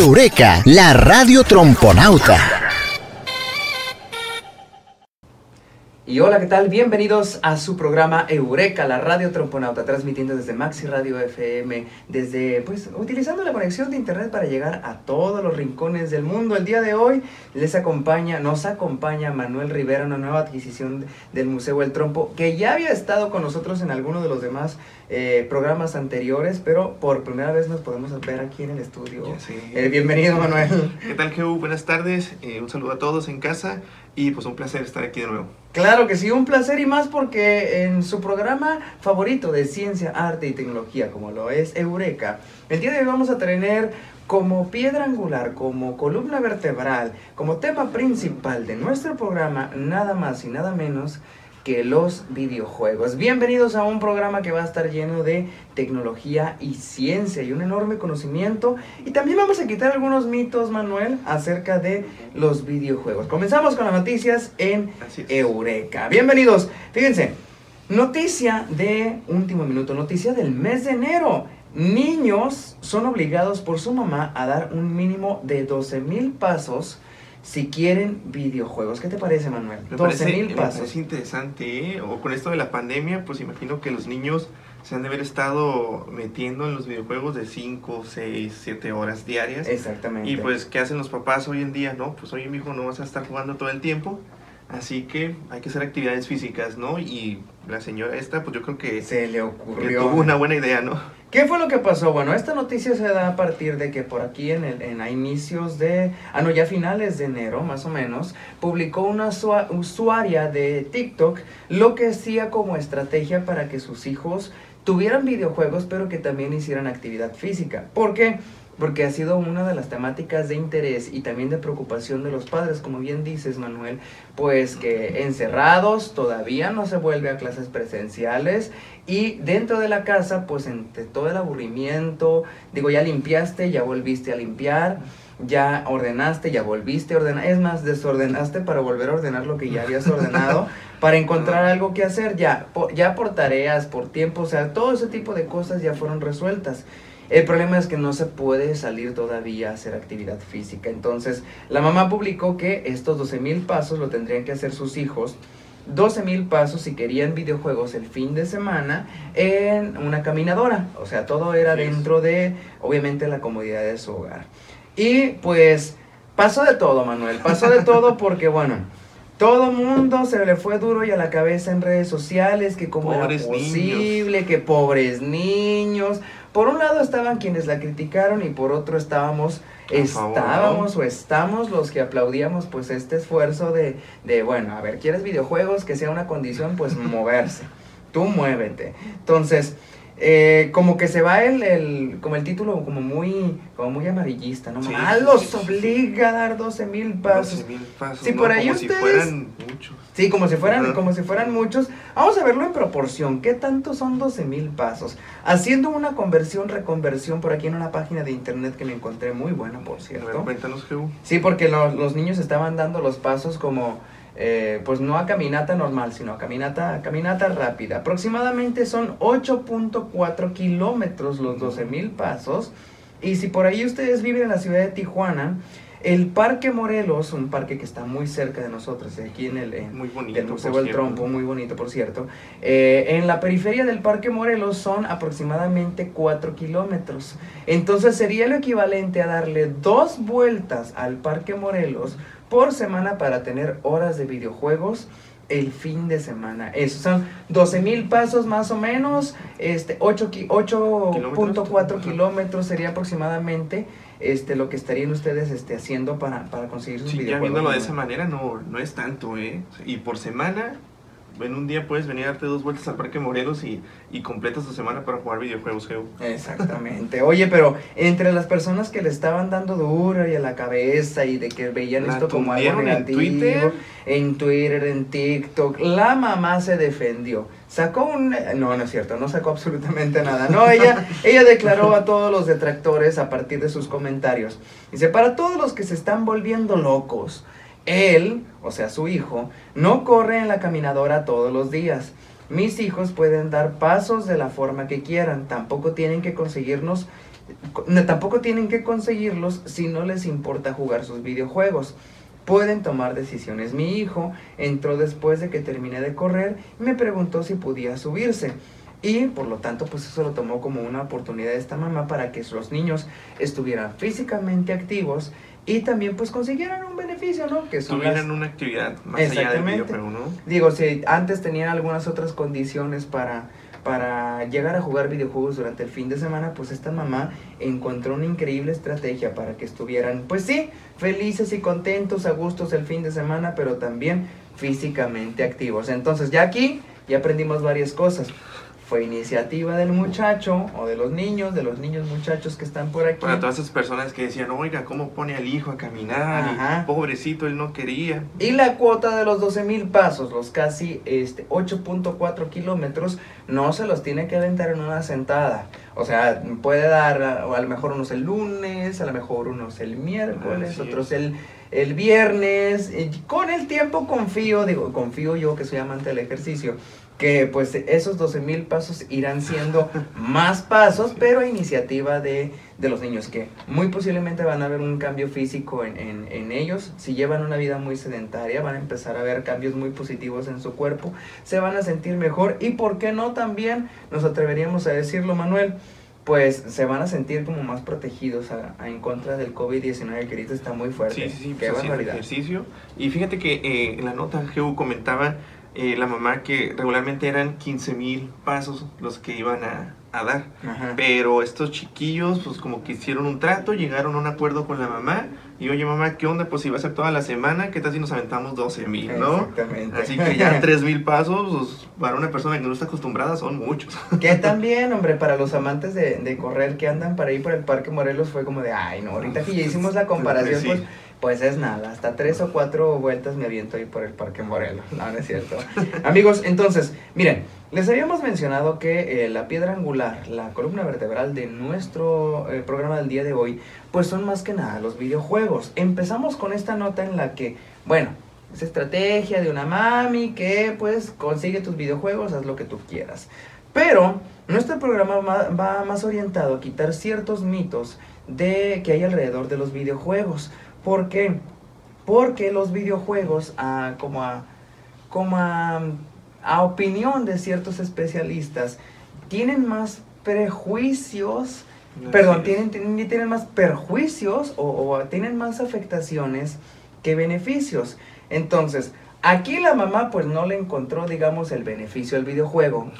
Eureka, la radio tromponauta. Y hola, ¿qué tal? Bienvenidos a su programa Eureka, la radio tromponauta, transmitiendo desde Maxi Radio FM, desde, pues, utilizando la conexión de internet para llegar a todos los rincones del mundo. El día de hoy les acompaña, nos acompaña Manuel Rivera, una nueva adquisición del Museo El Trompo, que ya había estado con nosotros en alguno de los demás eh, programas anteriores, pero por primera vez nos podemos ver aquí en el estudio. Eh, bienvenido, Manuel. ¿Qué tal, Geu? Buenas tardes. Eh, un saludo a todos en casa y pues un placer estar aquí de nuevo. Claro que sí, un placer y más porque en su programa favorito de ciencia, arte y tecnología, como lo es Eureka, el día de hoy vamos a tener como piedra angular, como columna vertebral, como tema principal de nuestro programa, nada más y nada menos que los videojuegos. Bienvenidos a un programa que va a estar lleno de tecnología y ciencia y un enorme conocimiento. Y también vamos a quitar algunos mitos, Manuel, acerca de los videojuegos. Comenzamos con las noticias en Eureka. Bienvenidos. Fíjense, noticia de último minuto, noticia del mes de enero. Niños son obligados por su mamá a dar un mínimo de 12 mil pasos si quieren videojuegos. ¿Qué te parece, Manuel? Me 12 mil pasos. Es interesante, ¿eh? O con esto de la pandemia, pues imagino que los niños se han de haber estado metiendo en los videojuegos de 5, 6, 7 horas diarias. Exactamente. Y pues, ¿qué hacen los papás hoy en día? No, pues oye, mi hijo, no vas a estar jugando todo el tiempo. Así que hay que hacer actividades físicas, ¿no? Y la señora esta, pues yo creo que... Se le ocurrió. tuvo una buena idea, ¿no? ¿Qué fue lo que pasó? Bueno, esta noticia se da a partir de que por aquí en, el, en a inicios de, ah no, ya finales de enero más o menos, publicó una usuaria de TikTok lo que hacía como estrategia para que sus hijos tuvieran videojuegos pero que también hicieran actividad física. ¿Por qué? porque ha sido una de las temáticas de interés y también de preocupación de los padres, como bien dices Manuel, pues que encerrados todavía no se vuelve a clases presenciales y dentro de la casa, pues entre todo el aburrimiento, digo, ya limpiaste, ya volviste a limpiar, ya ordenaste, ya volviste a ordenar, es más, desordenaste para volver a ordenar lo que ya habías ordenado, para encontrar algo que hacer, ya ya por tareas, por tiempo, o sea, todo ese tipo de cosas ya fueron resueltas. El problema es que no se puede salir todavía a hacer actividad física. Entonces, la mamá publicó que estos 12 mil pasos lo tendrían que hacer sus hijos. 12 mil pasos si querían videojuegos el fin de semana en una caminadora. O sea, todo era dentro de, obviamente, la comodidad de su hogar. Y pues pasó de todo, Manuel. Pasó de todo porque, bueno, todo mundo se le fue duro y a la cabeza en redes sociales que cómo era posible, que pobres niños por un lado estaban quienes la criticaron y por otro estábamos, estábamos o estamos los que aplaudíamos pues este esfuerzo de, de, bueno, a ver, ¿quieres videojuegos? Que sea una condición, pues moverse. Tú muévete. Entonces, eh, como que se va el, el, como el título como muy, como muy amarillista, ¿no? ah, los obliga a dar 12 mil pasos. 12 mil pasos. Sí, por ahí como ustedes. si fueran muchos. Sí, como si fueran, como si fueran muchos. Vamos a verlo en proporción. ¿Qué tanto son 12 mil pasos? Haciendo una conversión, reconversión por aquí en una página de internet que me encontré muy buena, por cierto. A ver, cuéntanos, Geu. Sí, porque los, los niños estaban dando los pasos como eh, pues no a caminata normal, sino a caminata, caminata rápida. Aproximadamente son 8.4 kilómetros los 12 mil pasos. Y si por ahí ustedes viven en la ciudad de Tijuana, el Parque Morelos, un parque que está muy cerca de nosotros, aquí en el, muy bonito, Museo del Trompo, muy bonito por cierto, eh, en la periferia del Parque Morelos son aproximadamente 4 kilómetros. Entonces sería lo equivalente a darle dos vueltas al Parque Morelos por semana para tener horas de videojuegos el fin de semana. Eso son 12 mil pasos más o menos, este 8.4 kilómetros sería aproximadamente este lo que estarían ustedes este haciendo para, para conseguir sus sí, videojuegos. Ya viéndolo de esa manera no, no es tanto, ¿eh? Y por semana en un día puedes venir a darte dos vueltas al Parque Morelos y, y completas tu semana para jugar videojuegos, Geo. Exactamente. Oye, pero entre las personas que le estaban dando duro y a la cabeza y de que veían esto como algo negativo, en Twitter? en Twitter, en TikTok, la mamá se defendió. Sacó un... No, no es cierto, no sacó absolutamente nada. No, ella, ella declaró a todos los detractores a partir de sus comentarios. Dice, para todos los que se están volviendo locos, Él, o sea, su hijo, no corre en la caminadora todos los días. Mis hijos pueden dar pasos de la forma que quieran, tampoco tienen que conseguirnos no, tampoco tienen que conseguirlos si no les importa jugar sus videojuegos. Pueden tomar decisiones. Mi hijo entró después de que terminé de correr y me preguntó si podía subirse. Y por lo tanto, pues eso lo tomó como una oportunidad de esta mamá para que los niños estuvieran físicamente activos y también pues consiguieran un beneficio, ¿no? Que tuvieran una actividad más allá del videojuego, ¿no? Digo, si antes tenían algunas otras condiciones para para llegar a jugar videojuegos durante el fin de semana, pues esta mamá encontró una increíble estrategia para que estuvieran, pues sí, felices y contentos, a gustos el fin de semana, pero también físicamente activos. Entonces ya aquí ya aprendimos varias cosas fue iniciativa del muchacho o de los niños, de los niños muchachos que están por aquí. Para todas esas personas que decían, oiga, ¿cómo pone al hijo a caminar? pobrecito, él no quería. Y la cuota de los 12 mil pasos, los casi este, 8.4 kilómetros, no se los tiene que aventar en una sentada. O sea, puede dar a, a lo mejor unos el lunes, a lo mejor unos el miércoles, otros el el viernes, con el tiempo confío, digo, confío yo que soy amante del ejercicio, que pues esos 12 mil pasos irán siendo más pasos, pero a iniciativa de, los niños, que muy posiblemente van a ver un cambio físico en, ellos. Si llevan una vida muy sedentaria, van a empezar a ver cambios muy positivos en su cuerpo, se van a sentir mejor y, ¿por qué no también? Nos atreveríamos a decirlo, Manuel pues se van a sentir como más protegidos a, en contra del COVID-19 que ahorita está muy fuerte. Sí, sí, sí. Qué pues ejercicio. Y fíjate que eh, en la nota Geo comentaba eh, la mamá que regularmente eran 15 mil pasos los que iban a, dar. Pero estos chiquillos, pues como que hicieron un trato, llegaron a un acuerdo con la mamá. Y oye, mamá, ¿qué onda? Pues si va a ser toda la semana, ¿qué tal si nos aventamos 12 mil, no? Exactamente. Así que ya 3 mil pasos, pues, para una persona que no está acostumbrada, son muchos. Que también, hombre, para los amantes de, de, correr que andan para ir por el Parque Morelos fue como de, ay, no, ahorita que ya hicimos la comparación, pues pues es nada, hasta tres o cuatro vueltas me aviento ahí por el Parque Morelos. No, no es cierto. Amigos, entonces, miren, les habíamos mencionado que eh, la piedra angular, la columna vertebral de nuestro eh, programa del día de hoy, pues son más que nada los videojuegos. Empezamos con esta nota en la que, bueno, es estrategia de una mami que pues consigue tus videojuegos, haz lo que tú quieras. Pero nuestro programa va más orientado a quitar ciertos mitos de que hay alrededor de los videojuegos. ¿Por qué? Porque los videojuegos, ah, como, a, como a, opinión de ciertos especialistas, tienen más prejuicios, perdón, tienen, tienen, más perjuicios o, o tienen más afectaciones que beneficios. Entonces, Aquí la mamá pues no le encontró, digamos, el beneficio al videojuego.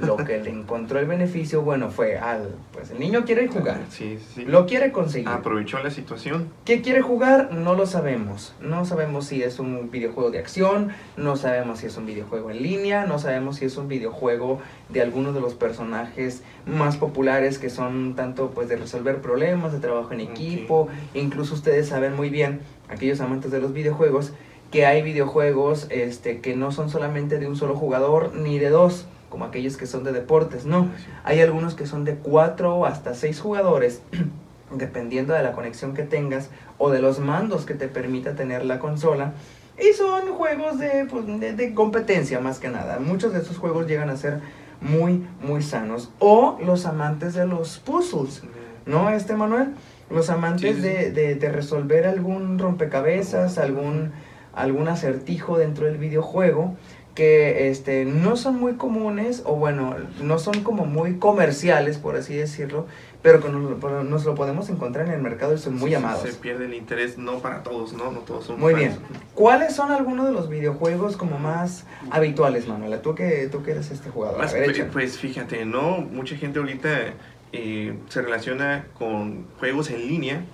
Lo que le encontró el beneficio, bueno, fue al, pues el niño quiere jugar. Sí, sí. Lo quiere conseguir. Aprovechó la situación. ¿Qué quiere jugar? No lo sabemos. No sabemos si es un videojuego de acción, no sabemos si es un videojuego en línea, no sabemos si es un videojuego de algunos de los personajes más populares que son tanto pues de resolver problemas, de trabajo en equipo. Incluso ustedes saben muy bien, aquellos amantes de los videojuegos, que hay videojuegos este, que no son solamente de un solo jugador ni de dos, como aquellos que son de deportes, no. Hay algunos que son de cuatro o hasta seis jugadores, dependiendo de la conexión que tengas o de los mandos que te permita tener la consola. Y son juegos pues, de, de, competencia más que nada. Muchos de estos juegos llegan a ser muy, muy sanos. O los amantes de los puzzles, ¿no, este Manuel? Los amantes De, de, de resolver algún rompecabezas, algún algún acertijo dentro del videojuego que este, no son muy comunes o bueno, no son como muy comerciales, por así decirlo, pero que nos, lo podemos encontrar en el mercado y son muy amados. Se pierde el interés, no para todos, ¿no? No todos son Muy bien. ¿Cuáles son algunos de los videojuegos como más habituales, Manuela? Tú que, tú que eres este jugador. pues fíjate, ¿no? Mucha gente ahorita eh, se relaciona con juegos en línea,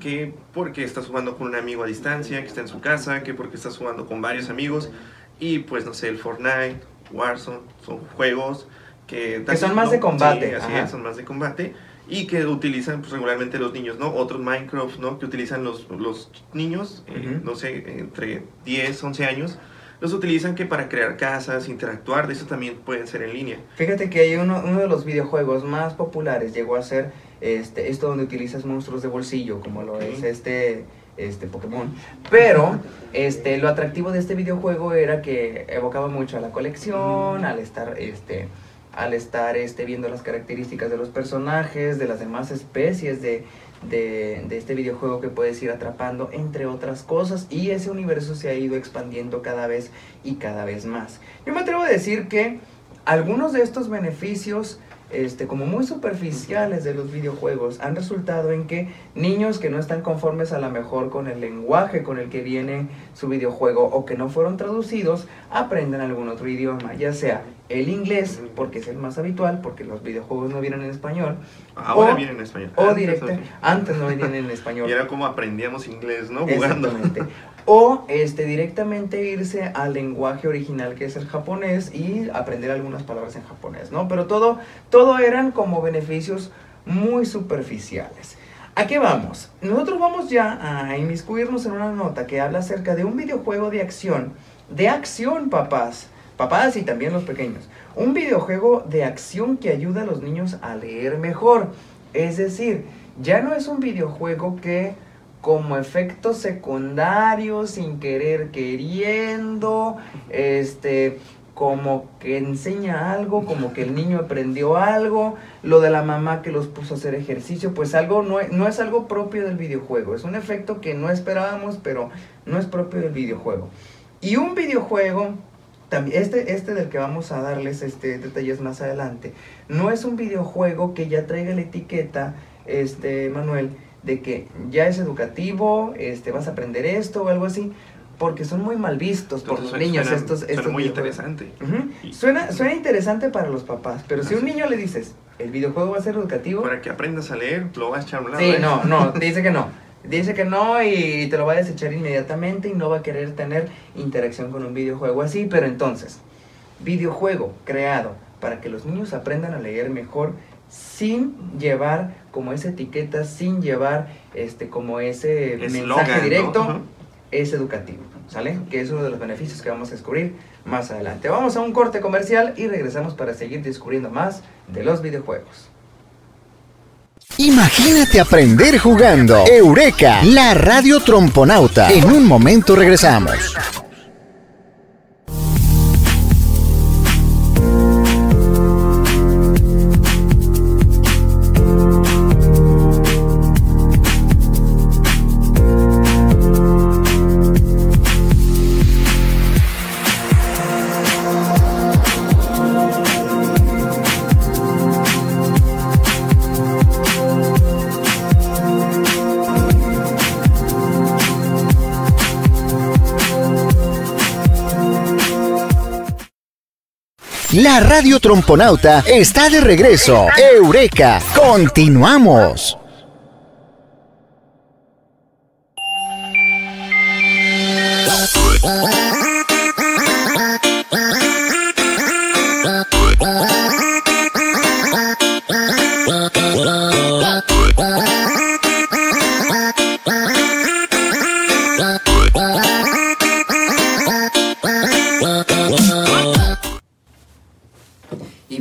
que porque estás jugando con un amigo a distancia, que está en su casa, que porque estás jugando con varios amigos, y pues no sé, el Fortnite, Warzone, son juegos que... Que son más de combate. así es, son más de combate, y que utilizan pues, regularmente los niños, ¿no? Otros Minecraft, ¿no? Que utilizan los, los niños, eh, no sé, entre 10, 11 años, los utilizan que para crear casas, interactuar, de eso también pueden ser en línea. Fíjate que hay uno, uno de los videojuegos más populares llegó a ser este, esto donde utilizas monstruos de bolsillo, como lo es este este Pokémon, pero este lo atractivo de este videojuego era que evocaba mucho a la colección, al estar este al estar este viendo las características de los personajes, de las demás especies de, de, de, este videojuego que puedes ir atrapando, entre otras cosas, y ese universo se ha ido expandiendo cada vez y cada vez más. Yo me atrevo a decir que algunos de estos beneficios este, como muy superficiales de los videojuegos han resultado en que niños que no están conformes a lo mejor con el lenguaje con el que viene su videojuego o que no fueron traducidos, aprenden algún otro idioma, ya sea el inglés, porque es el más habitual, porque los videojuegos no vienen en español. Ahora vienen en español. O directo, antes no venían en español. y era como aprendíamos inglés, ¿no? Jugando. Exactamente. O este, directamente irse al lenguaje original que es el japonés y aprender algunas palabras en japonés, ¿no? Pero todo, todo eran como beneficios muy superficiales. ¿A qué vamos? Nosotros vamos ya a inmiscuirnos en una nota que habla acerca de un videojuego de acción. De acción, papás. Papás y también los pequeños. Un videojuego de acción que ayuda a los niños a leer mejor. Es decir, ya no es un videojuego que como efecto secundario, sin querer queriendo, este, como que enseña algo, como que el niño aprendió algo, lo de la mamá que los puso a hacer ejercicio, pues algo no, no es algo propio del videojuego, es un efecto que no esperábamos, pero no es propio del videojuego. Y un videojuego, también, este, este del que vamos a darles este, detalles más adelante, no es un videojuego que ya traiga la etiqueta, este, Manuel, de que ya es educativo, este, vas a aprender esto o algo así, porque son muy mal vistos por los niños suena, estos, suena estos muy interesante. Suena, suena interesante para los papás, pero si a un niño le dices, el videojuego va a ser educativo, Para que aprendas a leer, lo vas a echar a un lado. sí, ¿eh? no, no, dice que no. Dice que no y te lo va a desechar inmediatamente y no va a querer tener interacción con un videojuego así, pero entonces, videojuego creado para que los niños aprendan a leer mejor sin llevar como esa etiqueta, sin llevar este como ese mensaje ¿no? directo, es educativo, ¿sale? Que es uno de los beneficios que vamos a descubrir más adelante. Vamos a un corte comercial y regresamos para seguir descubriendo más de los videojuegos. Imagínate aprender jugando. Eureka, la radio tromponauta. En un momento regresamos. La radio tromponauta está de regreso. Eureka, continuamos.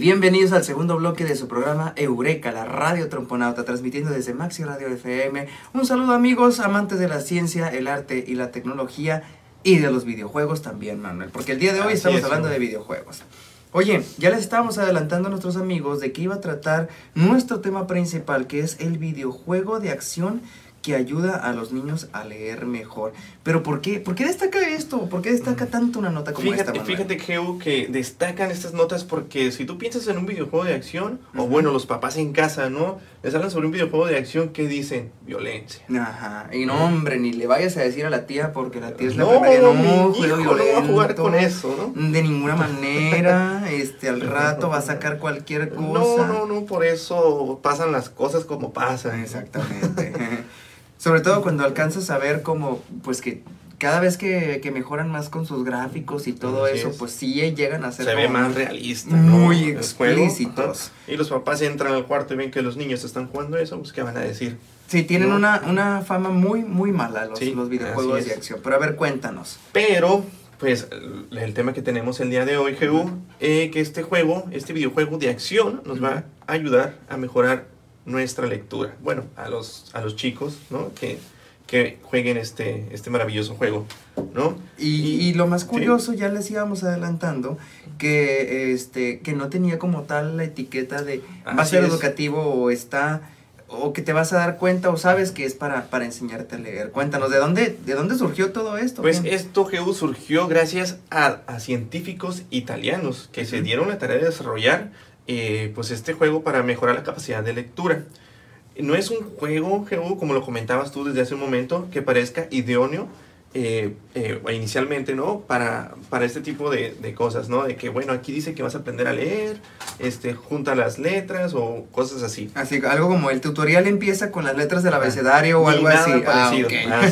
Bienvenidos al segundo bloque de su programa Eureka, la radio tromponauta, transmitiendo desde Maxi Radio FM. Un saludo amigos, amantes de la ciencia, el arte y la tecnología y de los videojuegos también, Manuel, porque el día de hoy Así estamos es, hablando de videojuegos. Oye, ya les estábamos adelantando a nuestros amigos de que iba a tratar nuestro tema principal, que es el videojuego de acción que ayuda a los niños a leer mejor. Pero ¿por qué? ¿Por qué destaca esto? ¿Por qué destaca tanto una nota como Fíjate, esta, Manuel? fíjate, Geo, que destacan estas notas porque si tú piensas en un videojuego de acción, o bueno, los papás en casa, ¿no? Les hablan sobre un videojuego de acción que dicen violencia. Ajá, y no, hombre, ni le vayas a decir a la tía porque la tía es la No, primera. No, juego hijo no va a jugar con eso, ¿no? De ninguna manera, este, al rato va a sacar cualquier No, cosa. no, no, por eso pasan las cosas como pasan. Exactamente. Sobre todo cuando alcanzas a ver como, pues que cada vez que, que mejoran más con sus gráficos y todo Así eso, es. pues sí llegan a ser Se ve más realista, ¿no? muy juego, explícitos. Y los papás entran al cuarto y ven que los niños están jugando eso, pues ¿qué van a decir? Sí, tienen No. una, una fama muy, muy mala los, Sí, los videojuegos de acción. Pero a ver, cuéntanos. Pero, pues, el, tema que tenemos el día de hoy, GU, eh, que este juego, este videojuego de acción, nos va a ayudar a mejorar nuestra lectura. Bueno, a los, a los chicos, ¿no? Que, que jueguen este, este maravilloso juego, ¿no? Y, lo más curioso, ya les íbamos adelantando, que, este, que no tenía como tal la etiqueta de va a ser educativo o está o que te vas a dar cuenta o sabes que es para, para enseñarte a leer. Cuéntanos, ¿de dónde, ¿de dónde surgió todo esto? Pues esto, GU, surgió gracias a, a, científicos italianos que se dieron la tarea de desarrollar eh, pues este juego para mejorar la capacidad de lectura. No es un juego, como lo comentabas tú desde hace un momento, que parezca idóneo eh, eh, inicialmente, ¿no? Para, para este tipo de, de, cosas, ¿no? De que, bueno, aquí dice que vas a aprender a leer, este, junta las letras o cosas así. Así, algo como el tutorial empieza con las letras del abecedario o algo así. Ah,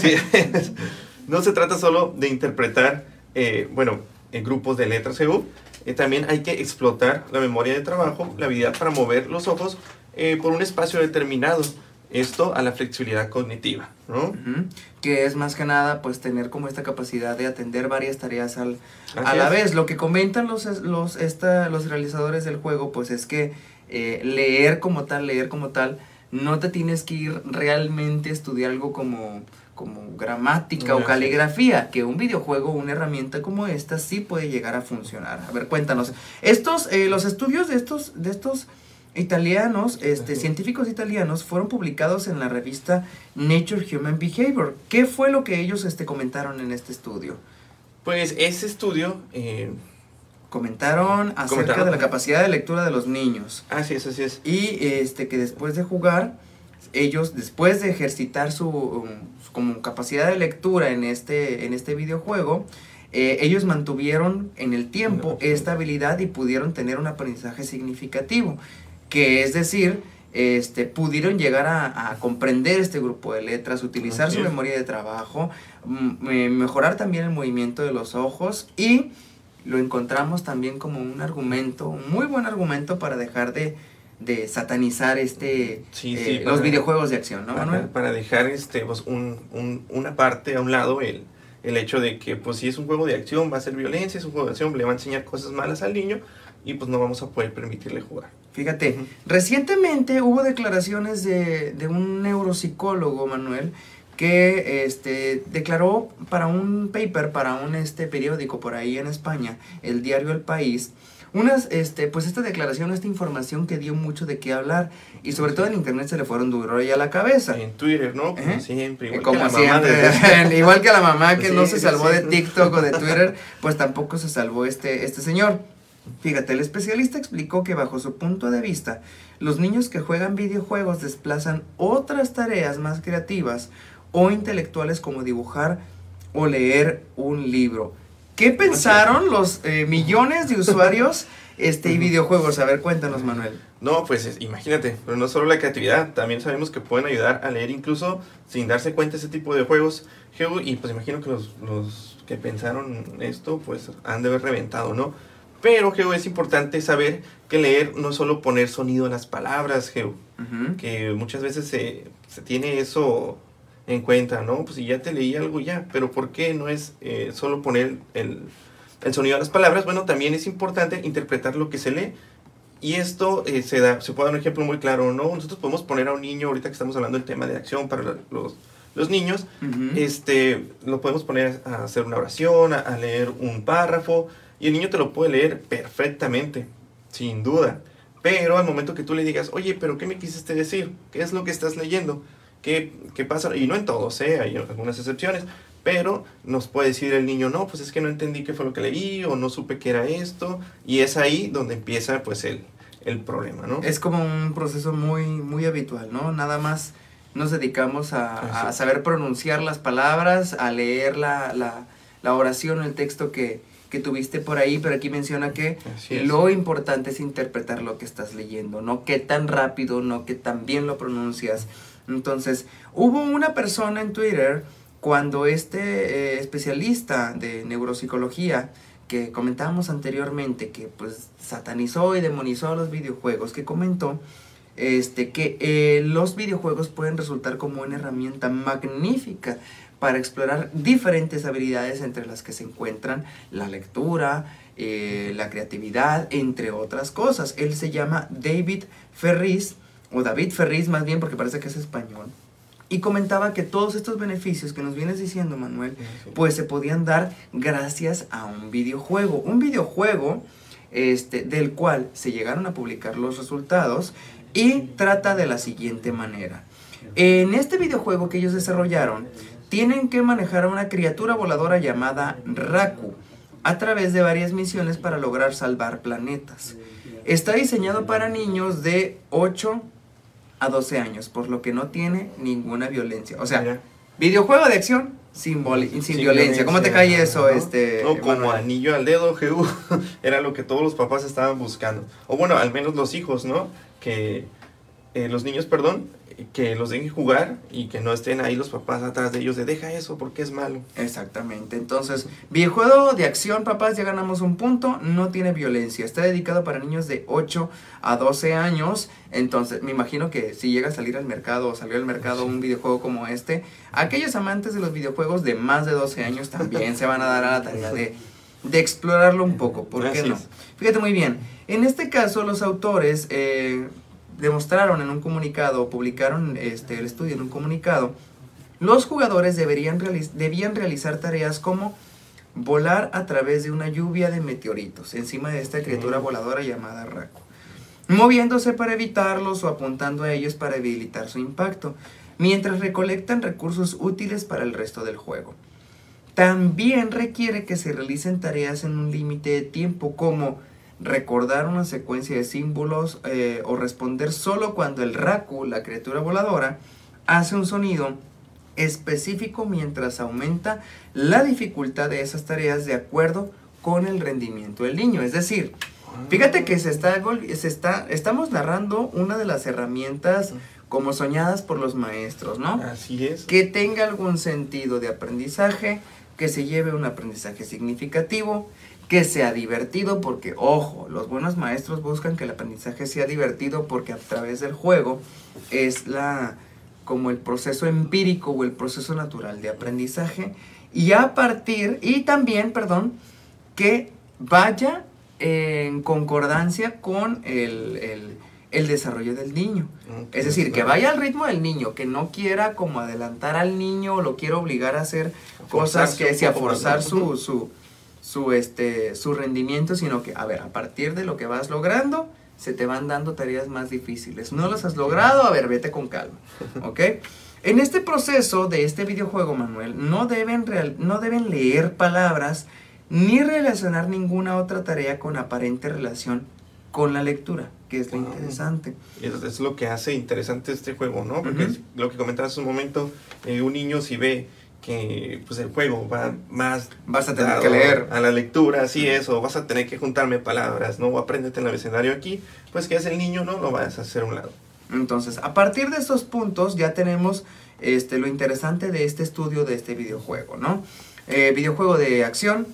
no se trata solo de interpretar, eh, bueno, grupos de letras según, también hay que explotar la memoria de trabajo, la habilidad para mover los ojos por un espacio determinado esto a la flexibilidad cognitiva, ¿no? Que es más que nada, pues, tener como esta capacidad de atender varias tareas al, a la vez. Lo que comentan los, los, esta, los realizadores del juego, pues, es que eh, leer como tal, leer como tal, no te tienes que ir realmente a estudiar algo como como gramática o caligrafía, que un videojuego, una herramienta como esta sí puede llegar a funcionar. A ver, cuéntanos. Estos, eh, los estudios de estos, de estos italianos, este, científicos italianos, fueron publicados en la revista Nature Human Behavior. ¿Qué fue lo que ellos este, comentaron en este estudio? Pues ese estudio... Eh, comentaron acerca de la capacidad de lectura de los niños. Así es, así es. Y este, que después de jugar, ellos, después de ejercitar su, um, como capacidad de lectura en este, en este videojuego, eh, ellos mantuvieron en el tiempo esta habilidad y pudieron tener un aprendizaje significativo que es decir, este, pudieron llegar a, comprender este grupo de letras, utilizar su memoria de trabajo, mejorar también el movimiento de los ojos y lo encontramos también como un argumento, un muy buen argumento para dejar de, satanizar este eh, los videojuegos de acción, ¿no, para, Para dejar este, pues, un, una parte a un lado el, el hecho de que pues si es un juego de acción va a ser violencia, es un juego de acción, le va a enseñar cosas malas al niño y pues no vamos a poder permitirle jugar. Fíjate, recientemente hubo declaraciones de, de, un neuropsicólogo, Manuel, que este, declaró para un paper, para un este, periódico por ahí en España, el diario El País, unas, este, pues esta declaración, esta información que dio mucho de qué hablar y sobre todo en internet se le fueron duro y a la cabeza. En Twitter, ¿no? Como siempre, igual Como que la mamá igual que la mamá que no se salvó de TikTok o de Twitter, pues tampoco se salvó este, este señor. Fíjate, el especialista explicó que bajo su punto de vista, los niños que juegan videojuegos desplazan otras tareas más creativas o intelectuales como dibujar o leer un libro. ¿Qué pensaron los eh, millones de usuarios este, y videojuegos? A ver, cuéntanos, Manuel. No, pues imagínate, pero no solo la creatividad, también sabemos que pueden ayudar a leer incluso sin darse cuenta ese tipo de juegos. Y pues imagino que los, los que pensaron esto, pues han de haber reventado, ¿no? Pero, Geo, es importante saber que leer no es solo poner sonido en las palabras, Geo. Que muchas veces se, tiene eso en cuenta, ¿no? Pues si ya te leí algo ya, pero ¿por qué no es eh, solo poner el, sonido a las palabras? Bueno, también es importante interpretar lo que se lee. Y esto eh, se, da, se puede dar un ejemplo muy claro, ¿no? Nosotros podemos poner a un niño, ahorita que estamos hablando del tema de acción para los, los niños, este, lo podemos poner a hacer una oración, a leer un párrafo, y el niño te lo puede leer perfectamente, sin duda. Pero al momento que tú le digas, oye, pero ¿qué me quisiste decir? ¿Qué es lo que estás leyendo? ¿Qué, qué pasa? Y no en todos, ¿eh? hay algunas excepciones. Pero nos puede decir el niño, no, pues es que no entendí qué fue lo que leí o no supe qué era esto. Y es ahí donde empieza pues el, el problema, ¿no? Es como un proceso muy, muy habitual, ¿no? Nada más nos dedicamos a, a saber pronunciar las palabras, a leer la, la, la oración, el texto que, que tuviste por ahí, pero aquí menciona que lo importante es interpretar lo que estás leyendo, no qué tan rápido, no qué tan bien lo pronuncias. Entonces, hubo una persona en Twitter cuando este eh, especialista de neuropsicología que comentábamos anteriormente, que pues satanizó y demonizó a los videojuegos, que comentó este, que eh, los videojuegos pueden resultar como una herramienta magnífica para explorar diferentes habilidades entre las que se encuentran la lectura, eh, la creatividad, entre otras cosas. Él se llama David Ferris, o David Ferris más bien porque parece que es español. Y comentaba que todos estos beneficios que nos vienes diciendo, Manuel, pues se podían dar gracias a un videojuego. Un videojuego este, del cual se llegaron a publicar los resultados y trata de la siguiente manera. En este videojuego que ellos desarrollaron, tienen que manejar a una criatura voladora llamada Raku a través de varias misiones para lograr salvar planetas. Está diseñado para niños de 8 a 12 años, por lo que no tiene ninguna violencia. O sea, videojuego de acción sin, sin, violencia. ¿Cómo te cae eso? Este, no, como anillo al dedo, GU. Era lo que todos los papás estaban buscando. O bueno, al menos los hijos, ¿no? Que eh, los niños, perdón, que los dejen jugar y que no estén ahí los papás atrás de ellos de deja eso porque es malo. Exactamente. Entonces, videojuego de acción, papás, ya ganamos un punto, no tiene violencia. Está dedicado para niños de 8 a 12 años. Entonces, me imagino que si llega a salir al mercado o salió al mercado un videojuego como este, aquellos amantes de los videojuegos de más de 12 años también se van a dar a la tarea de, de explorarlo un poco. ¿Por qué no? Fíjate muy bien. En este caso, los autores... Eh, demostraron en un comunicado, publicaron este, el estudio en un comunicado, los jugadores deberían debían realizar tareas como volar a través de una lluvia de meteoritos encima de esta criatura voladora llamada Raku, moviéndose para evitarlos o apuntando a ellos para debilitar su impacto, mientras recolectan recursos útiles para el resto del juego. También requiere que se realicen tareas en un límite de tiempo como recordar una secuencia de símbolos eh, o responder solo cuando el Raku, la criatura voladora, hace un sonido específico mientras aumenta la dificultad de esas tareas de acuerdo con el rendimiento del niño. Es decir, fíjate que se está, se está, estamos narrando una de las herramientas como soñadas por los maestros, ¿no? Así es. Que tenga algún sentido de aprendizaje, que se lleve un aprendizaje significativo, que sea divertido, porque ojo, los buenos maestros buscan que el aprendizaje sea divertido porque a través del juego es la como el proceso empírico o el proceso natural de aprendizaje. Y a partir y también, perdón, que vaya en concordancia con el, desarrollo del niño. es decir, que vaya al ritmo del niño, que no quiera como adelantar al niño o lo quiera obligar a hacer cosas que sea forzar su, su, su, este, su rendimiento, sino que, a ver, a partir de lo que vas logrando, se te van dando tareas más difíciles. No las has logrado, a ver, vete con calma, ¿ok? En este proceso de este videojuego, Manuel, no deben, no deben leer palabras ni relacionar ninguna otra tarea con aparente relación con la lectura, que es lo interesante. Eso es lo que hace interesante este juego, ¿no? Porque lo que comentabas hace un momento, eh, un niño si ve que pues el juego va más vas a tener que leer. a la lectura así es o vas a tener que juntarme palabras no o apréndete el abecedario aquí pues que es el niño no lo vas a hacer a un lado. Entonces a partir de estos puntos ya tenemos este lo interesante de este estudio de este videojuego no eh, videojuego de acción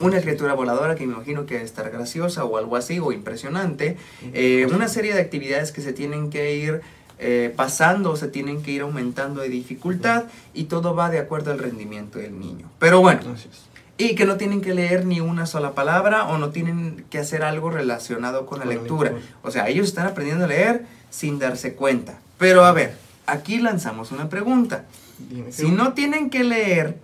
una criatura voladora que me imagino que estar graciosa o algo así o impresionante. Eh, una serie de actividades que se tienen que ir eh, pasando, se tienen que ir aumentando de dificultad y todo va de acuerdo al rendimiento del niño. Pero bueno, y que no tienen que leer ni una sola palabra o no tienen que hacer algo relacionado con, la, lectura. O sea, ellos están aprendiendo a leer sin darse cuenta. Pero a ver, aquí lanzamos una pregunta. Si no tienen que leer,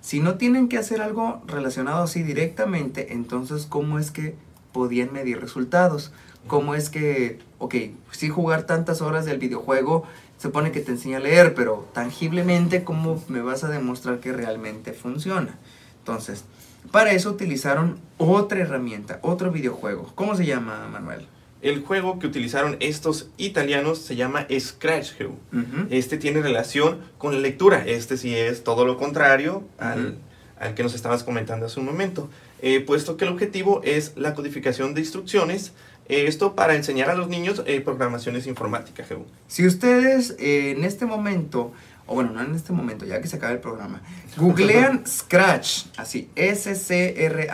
si no tienen que hacer algo relacionado así directamente, entonces ¿cómo es que podían medir resultados? cómo es que, ok, sí jugar tantas horas del videojuego se supone que te enseña a leer, pero tangiblemente, ¿cómo me vas a demostrar que realmente funciona? Entonces, para eso utilizaron otra herramienta, otro videojuego. ¿Cómo se llama, Manuel? El juego que utilizaron estos italianos se llama Scratch Este tiene relación con la lectura. Este sí es todo lo contrario al, que nos estabas comentando hace un momento. Eh, puesto que el objetivo es la codificación de instrucciones esto para enseñar a los niños eh, programaciones informáticas, Si ustedes eh, en este momento, o bueno, no en este momento, ya que se acaba el programa, googlean Scratch, así, S-C-R-A-T-C-H,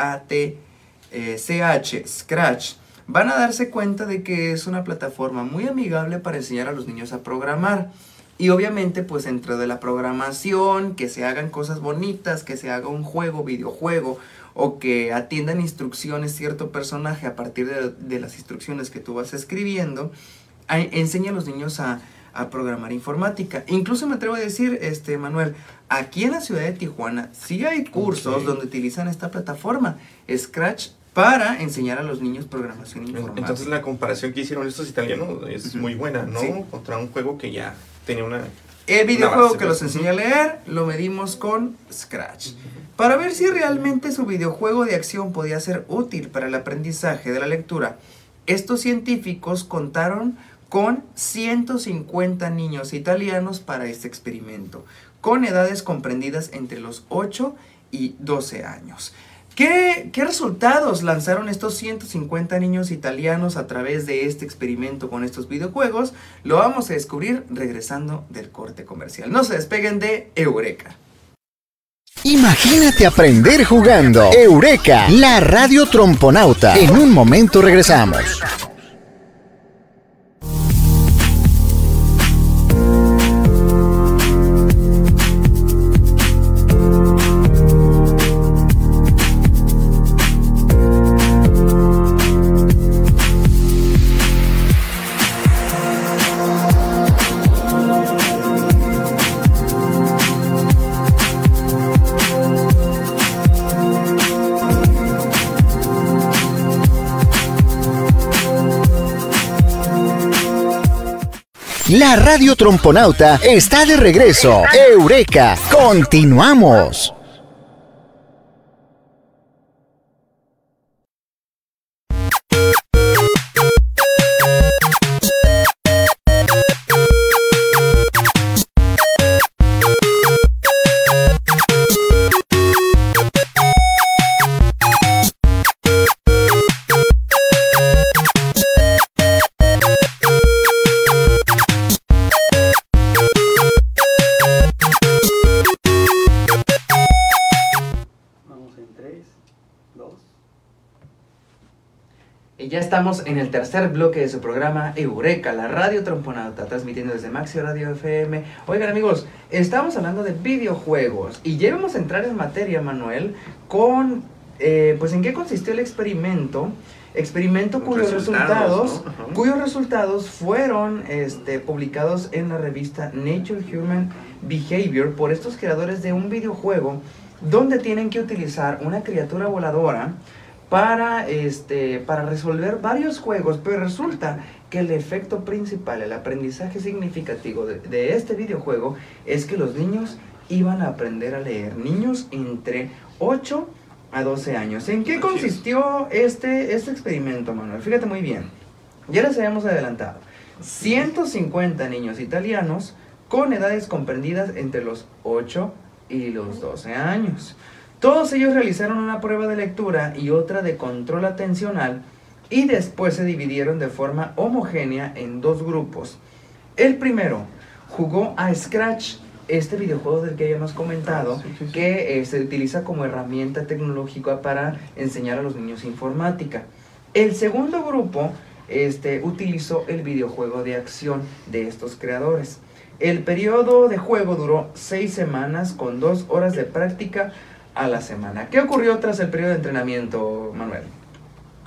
Scratch, van a darse cuenta de que es una plataforma muy amigable para enseñar a los niños a programar. Y obviamente, pues dentro de la programación, que se hagan cosas bonitas, que se haga un juego, videojuego, o que atiendan instrucciones cierto personaje a partir de, las instrucciones que tú vas escribiendo, enseña a los niños a, a programar informática. Incluso me atrevo a decir, este Manuel, aquí en la ciudad de Tijuana sí hay cursos donde utilizan esta plataforma, Scratch para enseñar a los niños programación informática. Entonces la comparación que hicieron estos italianos es muy buena, ¿no? Contra un juego que ya tenía una... El videojuego que los enseña a leer lo medimos con Scratch. Para ver si realmente su videojuego de acción podía ser útil para el aprendizaje de la lectura, estos científicos contaron con 150 niños italianos para este experimento, con edades comprendidas entre los 8 y 12 años. ¿Qué, resultados lanzaron estos 150 niños italianos a través de este experimento con estos videojuegos? Lo vamos a descubrir regresando del corte comercial. No se despeguen de Eureka. Imagínate aprender jugando. Eureka, la radio tromponauta. En un momento regresamos. Radio tromponauta está de regreso. Eureka, continuamos. Estamos en el tercer bloque de su programa Eureka, la radio tromponauta, transmitiendo desde Maxi Radio FM. Oigan amigos, estamos hablando de videojuegos y ya vamos a entrar en materia, Manuel, con, eh, pues, en qué consistió el experimento. Experimento cuyos resultados, cuyos resultados fueron este, publicados en la revista Nature Human Behavior por estos creadores de un videojuego donde tienen que utilizar una criatura voladora para, este, para resolver varios juegos, pero resulta que el efecto principal, el aprendizaje significativo de, este videojuego es que los niños iban a aprender a leer. Niños entre 8 a 12 años. ¿En qué consistió este, este experimento, Manuel? Fíjate muy bien. Ya les habíamos adelantado. 150 niños italianos con edades comprendidas entre los 8 y los 12 años. Todos ellos realizaron una prueba de lectura y otra de control atencional y después se dividieron de forma homogénea en dos grupos. El primero jugó a Scratch, este videojuego del que ya hemos comentado, que eh, se utiliza como herramienta tecnológica para enseñar a los niños informática. El segundo grupo este, utilizó el videojuego de acción de estos creadores. El periodo de juego duró seis semanas con dos horas de práctica a la semana. ¿Qué ocurrió tras el periodo de entrenamiento, Manuel?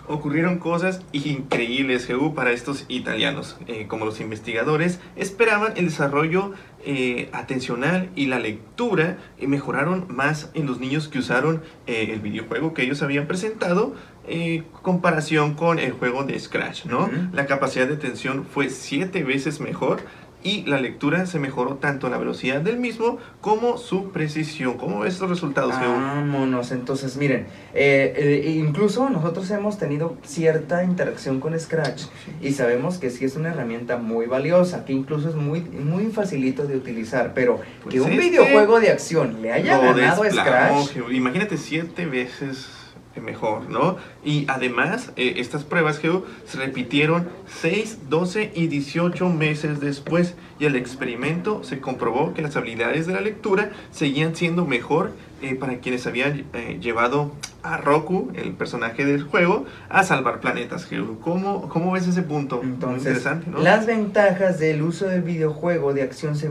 Ocurrieron cosas increíbles, Jehu, para estos italianos. Eh, como los investigadores esperaban el desarrollo eh, atencional y la lectura y mejoraron más en los niños que usaron eh, el videojuego que ellos habían presentado en comparación con el juego de Scratch, ¿no? La capacidad de atención fue siete veces mejor y la lectura se mejoró tanto la velocidad del mismo como su precisión. ¿Cómo ves estos resultados, Vámonos, entonces miren, eh, eh, incluso nosotros hemos tenido cierta interacción con Scratch y sabemos que sí es una herramienta muy valiosa, que incluso es muy, muy facilito de utilizar, pero pues que un este videojuego de acción le haya ganado a Scratch. Imagínate siete veces mejor, ¿no? Y además, eh, estas pruebas, Geo, se repitieron 6, 12 y 18 meses después y el experimento se comprobó que las habilidades de la lectura seguían siendo mejor eh, para quienes habían eh, llevado a Roku, el personaje del juego, a salvar planetas. ¿Cómo, cómo ves ese punto? interesante, ¿no? Las ventajas del uso del videojuego de acción se,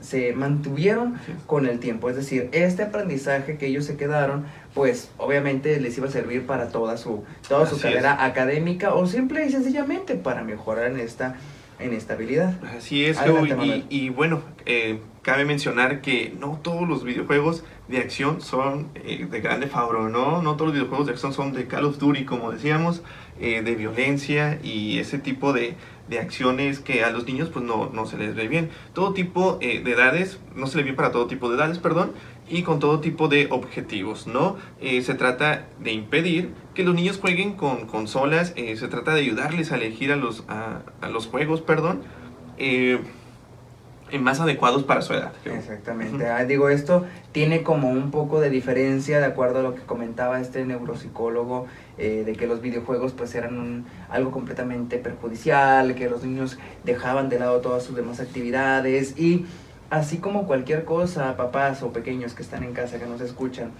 se mantuvieron con el tiempo. Es decir, este aprendizaje que ellos se quedaron, pues obviamente les iba a servir para toda su, toda su carrera académica o simple y sencillamente para mejorar en esta en esta habilidad. Así es, y, bueno, eh, cabe mencionar que no todos los videojuegos de acción son eh, de grande Fabro, ¿no? No todos los videojuegos de acción son de Call of Duty, como decíamos, eh, de violencia y ese tipo de, de, acciones que a los niños pues no, no se les ve bien. Todo tipo de edades, no se les ve bien para todo tipo de edades, perdón, y con todo tipo de objetivos, ¿no? se trata de impedir que los niños jueguen con consolas, eh, se trata de ayudarles a elegir a los, a, los juegos, perdón, eh, más adecuados para su edad. Exactamente. Ah, digo, esto tiene como un poco de diferencia de acuerdo a lo que comentaba este neuropsicólogo, eh, de que los videojuegos pues eran algo completamente perjudicial, que los niños dejaban de lado todas sus demás actividades y así como cualquier cosa, papás o pequeños que están en casa que nos escuchan,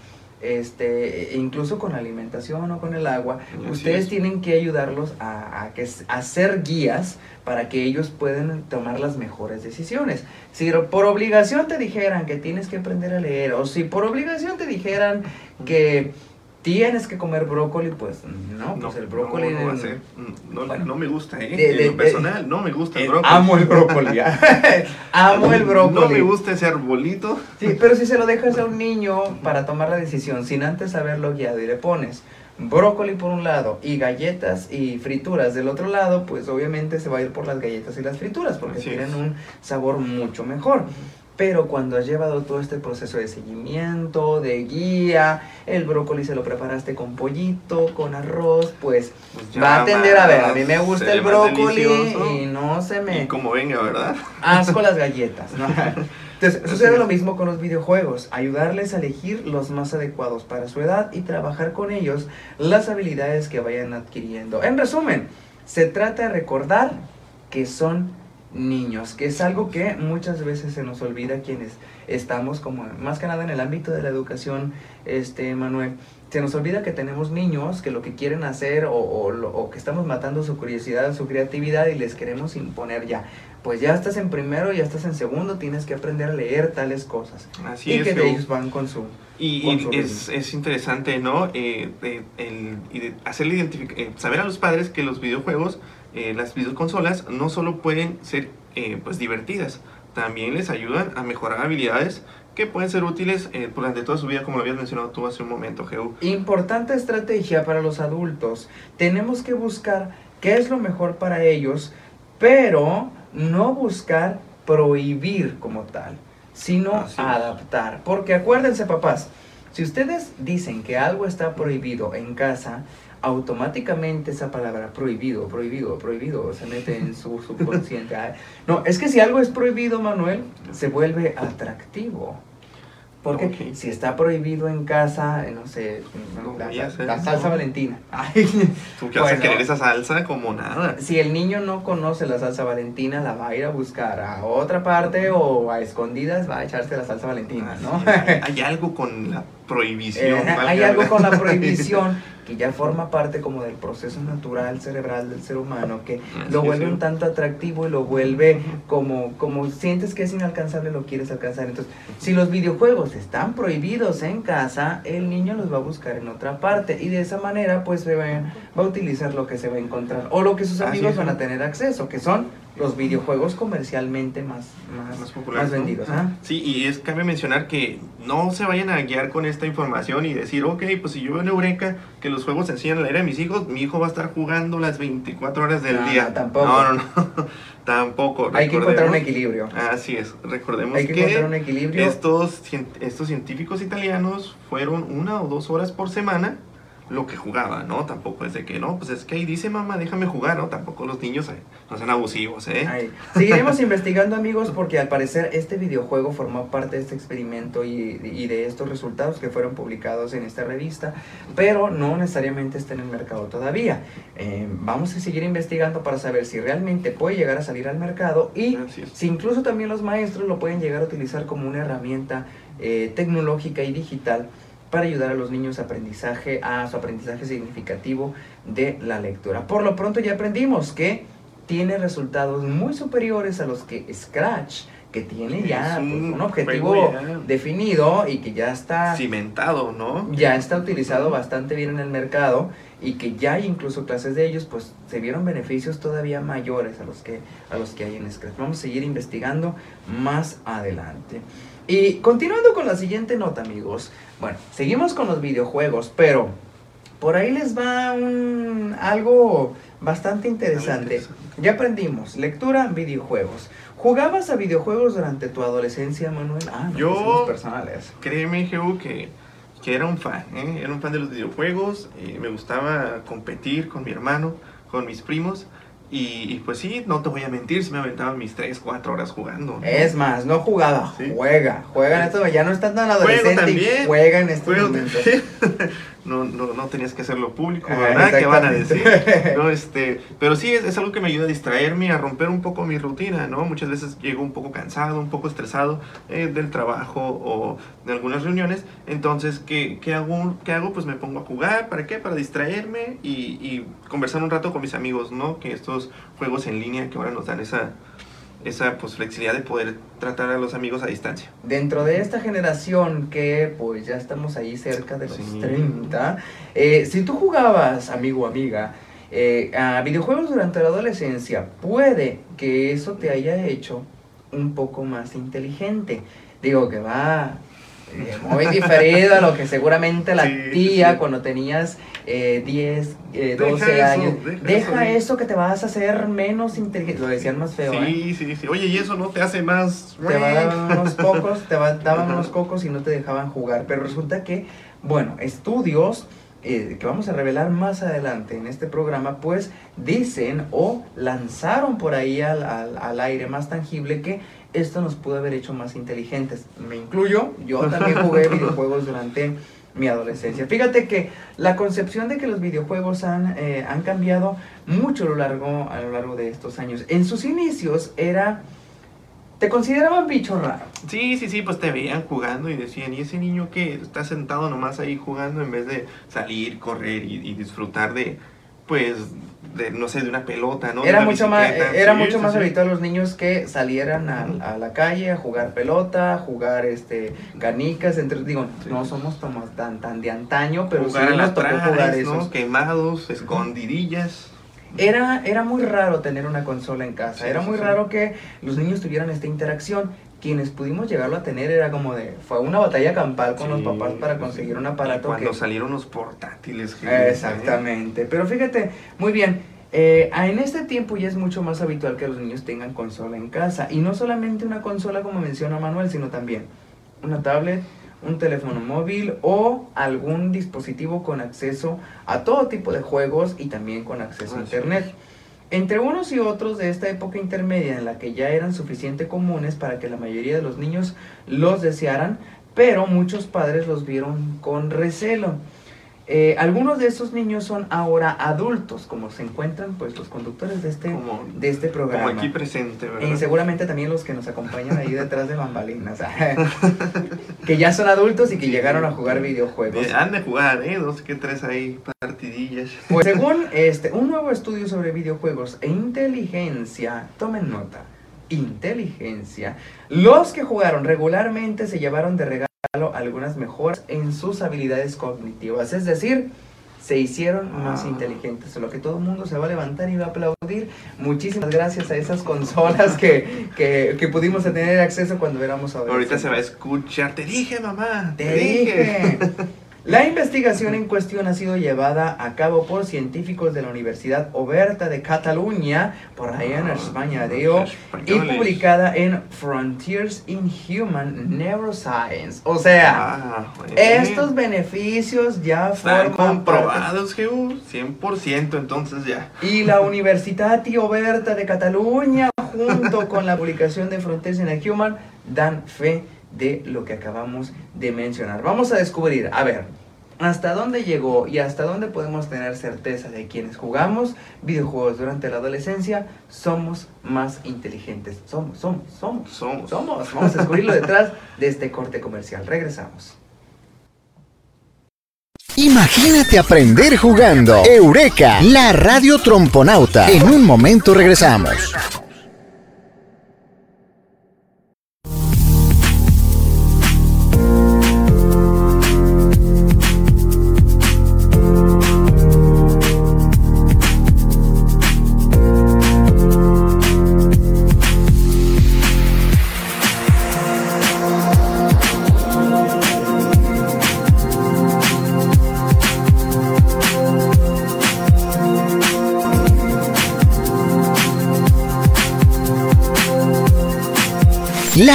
este, e incluso con la alimentación o con el agua, ustedes tienen que ayudarlos a, a, que, a ser guías para que ellos puedan tomar las mejores decisiones. Si por obligación te dijeran que tienes que aprender a leer, o si por obligación te dijeran que tienes que comer brócoli, pues no, pues el brócoli... No, no, no, me gusta, ¿eh? De, lo personal, no me gusta el brócoli. Amo el brócoli, amo el brócoli. No me gusta ese arbolito. Sí, pero si se lo dejas a un niño para tomar la decisión sin antes haberlo guiado y le pones brócoli por un lado y galletas y frituras del otro lado, pues obviamente se va a ir por las galletas y las frituras porque tienen un sabor mucho mejor. Pero cuando has llevado todo este proceso de seguimiento, de guía, el brócoli se lo preparaste con pollito, con arroz, pues, pues va a tender a ver, a mí me gusta el brócoli y no se me... Y como venga, ¿verdad? Asco las galletas, ¿no? Entonces, sucede lo mismo con los videojuegos, ayudarles a elegir los más adecuados para su edad y trabajar con ellos las habilidades que vayan adquiriendo. En resumen, se trata de recordar que son niños, que es algo que muchas veces se nos olvida quienes estamos como más que nada en el ámbito de la educación, este Manuel, se nos olvida que tenemos niños que lo que quieren hacer o, o, que estamos matando su curiosidad, su creatividad y les queremos imponer ya. Pues ya estás en primero, ya estás en segundo, tienes que aprender a leer tales cosas. Así y es, que ellos van con su... Y, es, es, interesante, ¿no? Eh, el, hacerle eh, saber a los padres que los videojuegos eh, las videoconsolas no solo pueden ser eh, pues divertidas, también les ayudan a mejorar habilidades que pueden ser útiles eh, durante toda su vida, como lo habías mencionado tú hace un momento, Geu. Importante estrategia para los adultos. Tenemos que buscar qué es lo mejor para ellos, pero no buscar prohibir como tal, sino adaptar. Porque acuérdense, papás, si ustedes dicen que algo está prohibido en casa, automáticamente esa palabra prohibido, prohibido, prohibido se mete en su subconsciente. No, es que si algo es prohibido, Manuel, se vuelve atractivo. Porque si está prohibido en casa, eh, no sé, la, salsa valentina. Tú qué vas a querer esa salsa como nada. Si el niño no conoce la salsa valentina, la va a ir a buscar a otra parte o a escondidas va a echarse la salsa valentina, ¿no? hay algo con la prohibición. Eh, hay algo con la prohibición que ya forma parte como del proceso natural cerebral del ser humano, que lo vuelve un tanto atractivo y lo vuelve como, como sientes que es inalcanzable, lo quieres alcanzar. Entonces, si los videojuegos están prohibidos en casa, el niño los va a buscar en otra parte y de esa manera pues se va, va a utilizar lo que se va a encontrar o lo que sus amigos van a tener acceso, que son los videojuegos comercialmente más, más, populares, vendidos. ¿ah? Sí, y es cabe mencionar que no se vayan a guiar con esta información y decir, ok, pues si yo veo en Eureka que los juegos enseñan a leer a mis hijos, mi hijo va a estar jugando las 24 horas del día. No, tampoco. No, no, no. tampoco. Hay que encontrar un equilibrio. Así es. Recordemos Hay que, encontrar un equilibrio. Estos, estos científicos italianos fueron una o dos horas por semana lo que jugaba, ¿no? Tampoco es de que, no, pues es que ahí dice mamá, déjame jugar, ¿no? Tampoco los niños eh, no sean abusivos, ¿eh? Seguiremos investigando, amigos, porque al parecer este videojuego formó parte de este experimento y, de estos resultados que fueron publicados en esta revista, pero no necesariamente está en el mercado todavía. Eh, vamos a seguir investigando para saber si realmente puede llegar a salir al mercado y si incluso también los maestros lo pueden llegar a utilizar como una herramienta eh, tecnológica y digital para ayudar a los niños a aprendizaje, a su aprendizaje significativo de la lectura. Por lo pronto ya aprendimos que tiene resultados muy superiores a los que Scratch, que tiene ya pues, un, objetivo definido y que ya está cimentado, ¿no? Ya está utilizado bastante bien en el mercado y que ya hay incluso clases de ellos, pues se vieron beneficios todavía mayores a los que, a los que hay en Scratch. Vamos a seguir investigando más adelante. Y continuando con la siguiente nota, amigos. Bueno, seguimos con los videojuegos, pero por ahí les va un, algo bastante interesante. Ya aprendimos, lectura, videojuegos. ¿Jugabas a videojuegos durante tu adolescencia, Manuel? Ah, Yo, personales. Créeme, Jehu, que, que era un fan, ¿eh? Era un fan de los videojuegos. y me gustaba competir con mi hermano, con mis primos. Y, pues sí, no te voy a mentir, se me aventaban mis 3, 4 horas jugando. Es más, no jugaba, juega, juega en esto, ya no estás tan adolescente juega en este momento. no, no, no tenías que hacerlo público, ¿verdad? ¿Qué van a decir? No, este, pero sí, es, es, algo que me ayuda a distraerme, a romper un poco mi rutina, ¿no? Muchas veces llego un poco cansado, un poco estresado eh, del trabajo o de algunas reuniones. Entonces, ¿qué, qué, hago? ¿qué hago? Pues me pongo a jugar, ¿para qué? Para distraerme y, y conversar un rato con mis amigos, ¿no? Que estos juegos en línea que ahora nos dan esa esa pues, flexibilidad de poder tratar a los amigos a distancia. Dentro de esta generación que pues ya estamos ahí cerca de los 30, eh, si tú jugabas, amigo o amiga, eh, a videojuegos durante la adolescencia, puede que eso te haya hecho un poco más inteligente. Digo que va eh, muy diferido a lo que seguramente la tía cuando tenías eh, 10, eh, 12 años. deja, eso, que te vas a hacer menos inteligente. Lo decían más feo. Sí, ¿eh? sí, sí. Oye, y eso no te hace más. Te daban unos cocos, te daban unos cocos y no te dejaban jugar. Pero resulta que, bueno, estudios. Eh, que vamos a revelar más adelante en este programa, pues dicen o lanzaron por ahí al, al, al aire más tangible que esto nos pudo haber hecho más inteligentes. Me incluyo, yo también jugué videojuegos durante mi adolescencia. Fíjate que la concepción de que los videojuegos han, eh, han cambiado mucho a lo, largo, a lo largo de estos años. En sus inicios era... Te consideraban bicho raro. Sí, sí, sí, pues te veían jugando y decían, ¿y ese niño que está sentado nomás ahí jugando en vez de salir, correr y disfrutar de, pues, de, no sé, de una pelota, ¿no? Era mucho más, era mucho más habitual los niños que salieran a, la calle a jugar pelota, a jugar este canicas, entre, digo, no somos tan, tan de antaño, pero jugar sí nos tocó jugar eso. Quemados, escondidillas. Era, era muy raro tener una consola en casa, era muy raro que los niños tuvieran esta interacción quienes pudimos llegarlo a tener era como de, fue una batalla campal con los papás para conseguir un aparato. cuando salieron los portátiles. Exactamente, pero fíjate, muy bien, eh, en este tiempo ya es mucho más habitual que los niños tengan consola en casa. Y no solamente una consola como menciona Manuel, sino también una tablet, un teléfono móvil o algún dispositivo con acceso a todo tipo de juegos y también con acceso a internet. Entre unos y otros de esta época intermedia en la que ya eran suficientemente comunes para que la mayoría de los niños los desearan, pero muchos padres los vieron con recelo. Eh, algunos de esos niños son ahora adultos, como se encuentran pues los conductores de este, de este programa. Como aquí presente, ¿verdad? Y seguramente también los que nos acompañan ahí detrás de bambalinas. que ya son adultos y que llegaron a jugar videojuegos. han de jugar, ¿eh? Dos que tres ahí partidillas. Pues según este, un nuevo estudio sobre videojuegos e inteligencia, tomen nota, inteligencia, los que jugaron regularmente se llevaron de regalo algunas mejoras en sus habilidades cognitivas, es decir, se hicieron más ah. inteligentes, lo que todo el mundo se va a levantar y va a aplaudir. Muchísimas gracias a esas consolas que, que, pudimos tener acceso cuando éramos adolescentes. Ahorita se va a escuchar, te dije mamá, te, dije. La investigación en cuestión ha sido llevada a cabo por científicos de la Universidad Oberta de Cataluña, por allá en ah, España, digo, y publicada en Frontiers in Human Neuroscience. O sea, ah, estos beneficios ya fueron comprobados, 100% entonces ya. Y la Universidad Oberta de Cataluña, junto con la publicación de Frontiers in Human, dan fe de lo que acabamos de mencionar. Vamos a descubrir, a ver, hasta dónde llegó y hasta dónde podemos tener certeza de quienes jugamos videojuegos durante la adolescencia somos más inteligentes. Somos, somos, somos, somos. Somos. Vamos a descubrirlo detrás de este corte comercial. Regresamos. Imagínate aprender jugando. Eureka, la radio tromponauta. En un momento regresamos.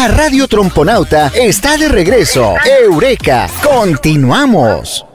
Radio tromponauta está de regreso. Eureka, continuamos.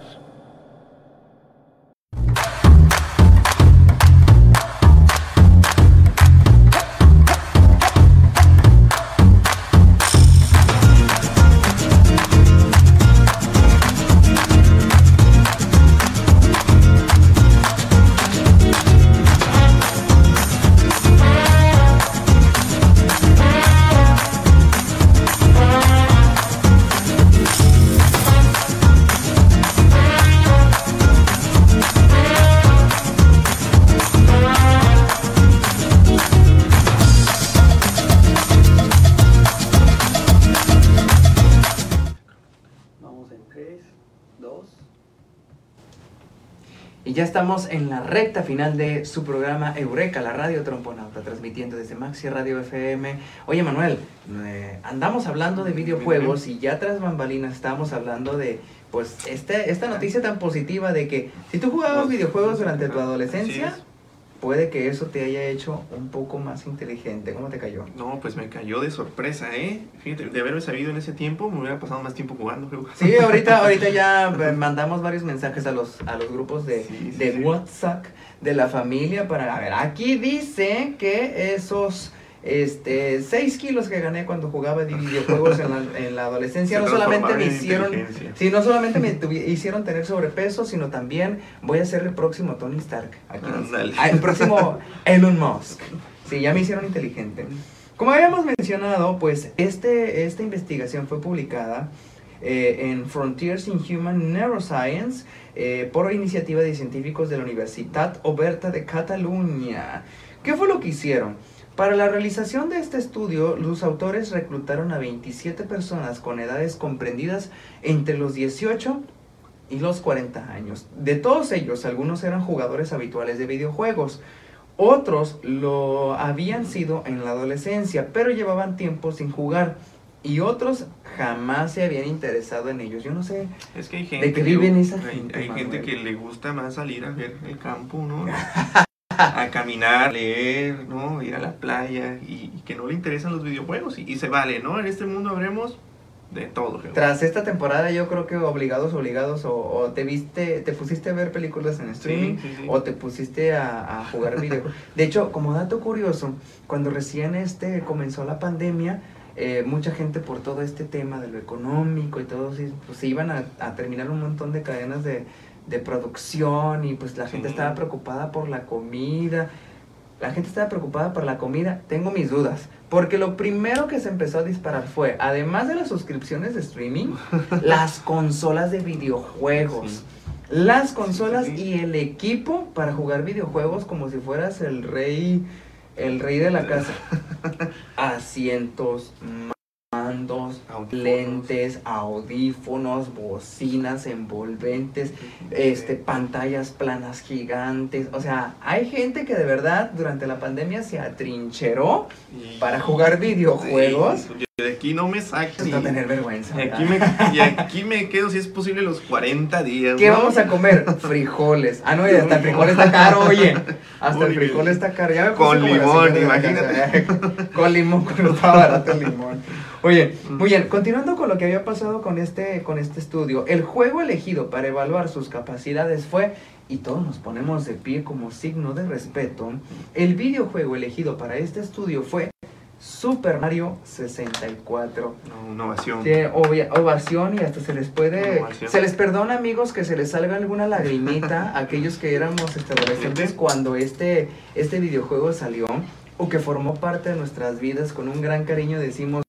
Ya estamos en la recta final de su programa Eureka, la radio tromponauta, transmitiendo desde Maxi Radio FM. Oye, Manuel, eh, andamos hablando de videojuegos y ya tras bambalinas estábamos hablando de, pues, este, esta noticia tan positiva de que si tú jugabas videojuegos durante tu adolescencia, puede que eso te haya hecho un poco más inteligente. ¿Cómo te cayó? No, pues me cayó de sorpresa, ¿eh? Fíjate, de haberme sabido en ese tiempo, me hubiera pasado más tiempo jugando. Sí, ahorita, ahorita ya mandamos varios mensajes a los, a los grupos de, de WhatsApp de la familia para, a ver, aquí dice que esos este, 6 kilos que gané cuando jugaba videojuegos en la, en la adolescencia no solamente me hicieron, sí, no solamente me hicieron tener sobrepeso, sino también voy a ser el próximo Tony Stark. Ah, el próximo Elon Musk. Sí, ya me hicieron inteligente. Como habíamos mencionado, pues este, esta investigación fue publicada eh, en Frontiers in Human Neuroscience eh, por iniciativa de científicos de la Universidad Oberta de Cataluña. ¿Qué fue lo que hicieron? Para la realización de este estudio, los autores reclutaron a 27 personas con edades comprendidas entre los 18 y los 40 años. De todos ellos, algunos eran jugadores habituales de videojuegos, otros lo habían sido en la adolescencia, pero llevaban tiempo sin jugar. Y otros jamás se habían interesado en ellos. Yo no sé es que hay gente de qué viven esa gente. Hay, gente que le gusta más salir a ver el campo, ¿no? a caminar, leer, ¿no? Ir a la playa y, que no le interesan los videojuegos y, se vale, ¿no? En este mundo habremos de todo. Tras esta temporada yo creo que obligados, obligados, o, te viste, te pusiste a ver películas en streaming o te pusiste a, jugar videojuegos. De hecho, como dato curioso, cuando recién este comenzó la pandemia, eh, mucha gente por todo este tema de lo económico y todo, pues se iban a terminar un montón de cadenas de, de producción y pues la gente estaba preocupada por la comida. La gente estaba preocupada por la comida. Tengo mis dudas. Porque lo primero que se empezó a disparar fue, además de las suscripciones de streaming, las consolas de videojuegos. Las consolas y el equipo para jugar videojuegos como si fueras el rey, el rey de la casa. Asientos, mandos, lentes, audífonos, bocinas envolventes, este, pantallas planas gigantes. O sea, hay gente que de verdad durante la pandemia se atrincheró para jugar videojuegos. De aquí no me saques. No tener vergüenza. Y aquí, me, y aquí, me, quedo, si es posible, los 40 días. ¿Qué vamos a comer? Frijoles. Ah, no, hasta el frijol está caro, oye. Hasta el frijol está caro. Ya me con limón, imagínate. con limón, cuando estaba barato el limón. Oye, muy bien, continuando con lo que había pasado con este, con este estudio, el juego elegido para evaluar sus capacidades fue, y todos nos ponemos de pie como signo de respeto, el videojuego elegido para este estudio fue Super Mario 64. No, innovación. ovación y hasta se les puede... Se les perdona, amigos, que se les salga alguna lagrimita a aquellos que éramos adolescentes cuando este, este videojuego salió o que formó parte de nuestras vidas con un gran cariño decimos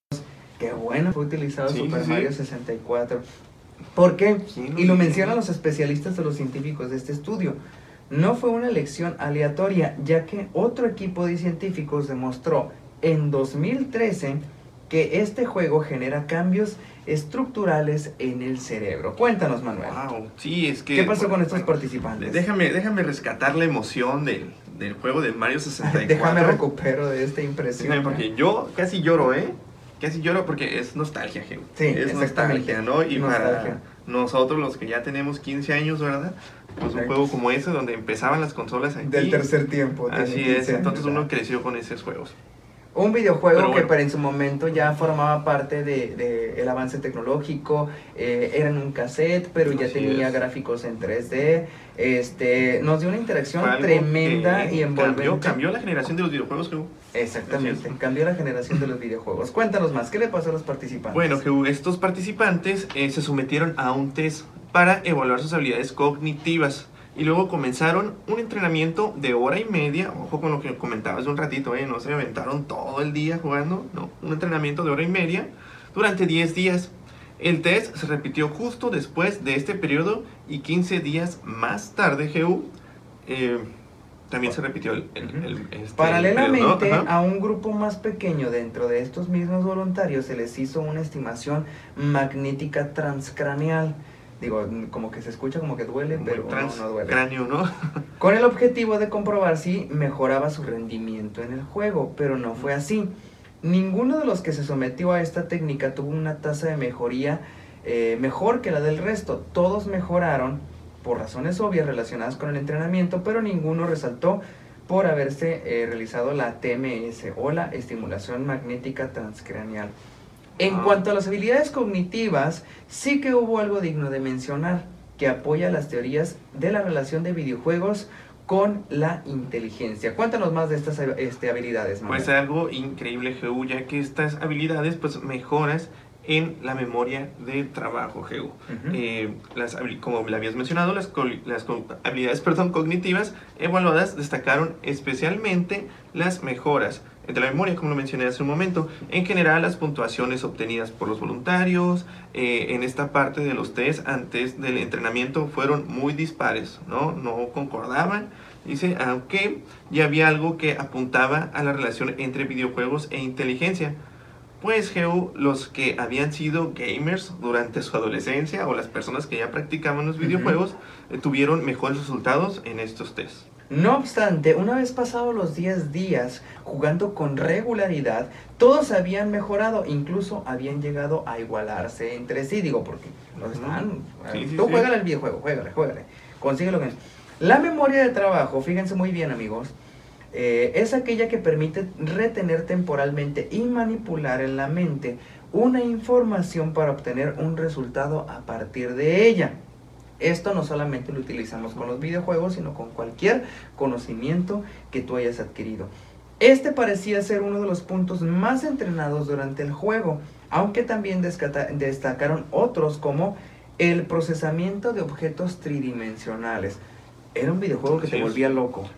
bueno fue utilizado Super Mario 64. ¿Por qué? y lo mencionan los especialistas de los científicos de este estudio. No fue una elección aleatoria, ya que otro equipo de científicos demostró en 2013 que este juego genera cambios estructurales en el cerebro. Cuéntanos, Manuel. Wow, sí, es que... ¿Qué pasó con estos participantes? Déjame, déjame rescatar la emoción del, del juego de Mario 64. déjame recupero de esta impresión. porque yo casi lloro, ¿eh? Casi lloro porque es nostalgia, Sí, es nostalgia, ¿no? Y para nosotros los que ya tenemos 15 años, ¿verdad? Pues un juego como ese donde empezaban las consolas aquí. Del tercer tiempo. Así es, entonces uno creció con esos juegos. Un videojuego que pero en su momento ya formaba parte del de, el avance tecnológico, eh, era en un cassette, pero ya tenía gráficos en 3D, este, nos dio una interacción tremenda y envolvente. Cambió, cambió la generación de los videojuegos, Jehu. Exactamente, cambió la generación de los videojuegos. Cuéntanos más, ¿qué le pasó a los participantes? Bueno, Jehu, estos participantes eh, se sometieron a un test para evaluar sus habilidades cognitivas y luego comenzaron un entrenamiento de hora y media, ojo con lo que comentabas un ratito, ¿eh? no se aventaron todo el día jugando, no, un entrenamiento de hora y media durante 10 días. El test se repitió justo después de este periodo y 15 días más tarde, GU, eh, también se repitió el... Este Paralelamente a un grupo más pequeño dentro de estos mismos voluntarios se les hizo una estimación magnética transcraneal Digo, como que se escucha como que duele, pero no, duele. Cráneo, ¿no? Con el objetivo de comprobar si mejoraba su rendimiento en el juego, pero no fue así. Ninguno de los que se sometió a esta técnica tuvo una tasa de mejoría eh, mejor que la del resto. Todos mejoraron por razones obvias relacionadas con el entrenamiento, pero ninguno resaltó por haberse eh, realizado la TMS o la estimulación magnética transcraneal. En cuanto a las habilidades cognitivas, sí que hubo algo digno de mencionar, que apoya las teorías de la relación de videojuegos con la inteligencia. Cuéntanos más de estas este, habilidades. Manuel. Pues algo increíble, GU, ya que estas habilidades pues mejoras en la memoria de trabajo, GU. Eh, las, como le habías mencionado, las, las habilidades perdón, cognitivas evaluadas destacaron especialmente las mejoras de la memoria, como lo mencioné hace un momento. En general, las puntuaciones obtenidas por los voluntarios eh, en esta parte de los test antes del entrenamiento fueron muy dispares, ¿no? No concordaban. Dice, aunque ya había algo que apuntaba a la relación entre videojuegos e inteligencia. Pues, Geo, los que habían sido gamers durante su adolescencia o las personas que ya practicaban los videojuegos eh, tuvieron mejores resultados en estos tests. No obstante, una vez pasados los 10 días jugando con regularidad, todos habían mejorado, incluso habían llegado a igualarse entre sí, digo, porque los están... tú juégale el videojuego, juégale, juégale, consigue lo que... La memoria de trabajo, fíjense muy bien amigos, eh, es aquella que permite retener temporalmente y manipular en la mente una información para obtener un resultado a partir de ella. Esto no solamente lo utilizamos con los videojuegos, sino con cualquier conocimiento que tú hayas adquirido. Este parecía ser uno de los puntos más entrenados durante el juego, aunque también destacaron otros como el procesamiento de objetos tridimensionales. Era un videojuego que te volvía loco.